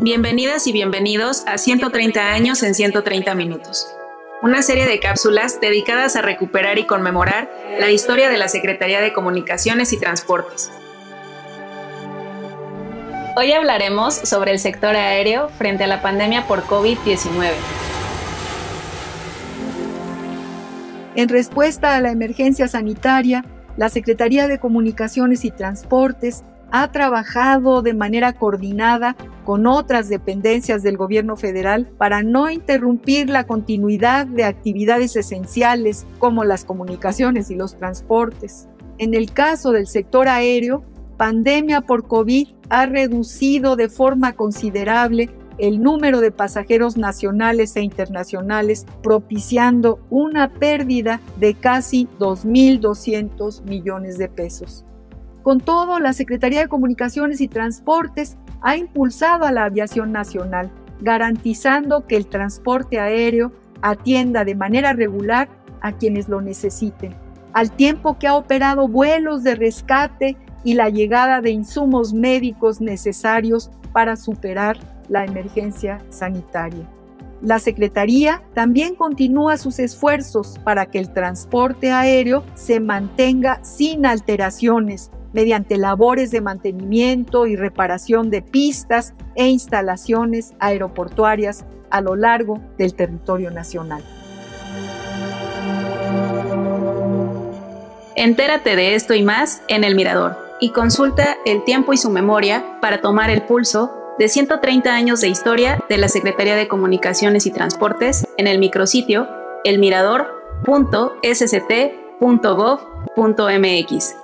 Bienvenidas y bienvenidos a 130 años en 130 minutos, una serie de cápsulas dedicadas a recuperar y conmemorar la historia de la Secretaría de Comunicaciones y Transportes. Hoy hablaremos sobre el sector aéreo frente a la pandemia por COVID-19. En respuesta a la emergencia sanitaria, la Secretaría de Comunicaciones y Transportes ha trabajado de manera coordinada con otras dependencias del gobierno federal para no interrumpir la continuidad de actividades esenciales como las comunicaciones y los transportes. En el caso del sector aéreo, pandemia por COVID ha reducido de forma considerable el número de pasajeros nacionales e internacionales, propiciando una pérdida de casi 2.200 millones de pesos. Con todo, la Secretaría de Comunicaciones y Transportes ha impulsado a la aviación nacional, garantizando que el transporte aéreo atienda de manera regular a quienes lo necesiten, al tiempo que ha operado vuelos de rescate y la llegada de insumos médicos necesarios para superar la emergencia sanitaria. La Secretaría también continúa sus esfuerzos para que el transporte aéreo se mantenga sin alteraciones mediante labores de mantenimiento y reparación de pistas e instalaciones aeroportuarias a lo largo del territorio nacional. Entérate de esto y más en El Mirador y consulta el tiempo y su memoria para tomar el pulso de 130 años de historia de la Secretaría de Comunicaciones y Transportes en el micrositio elmirador.sct.gov.mx.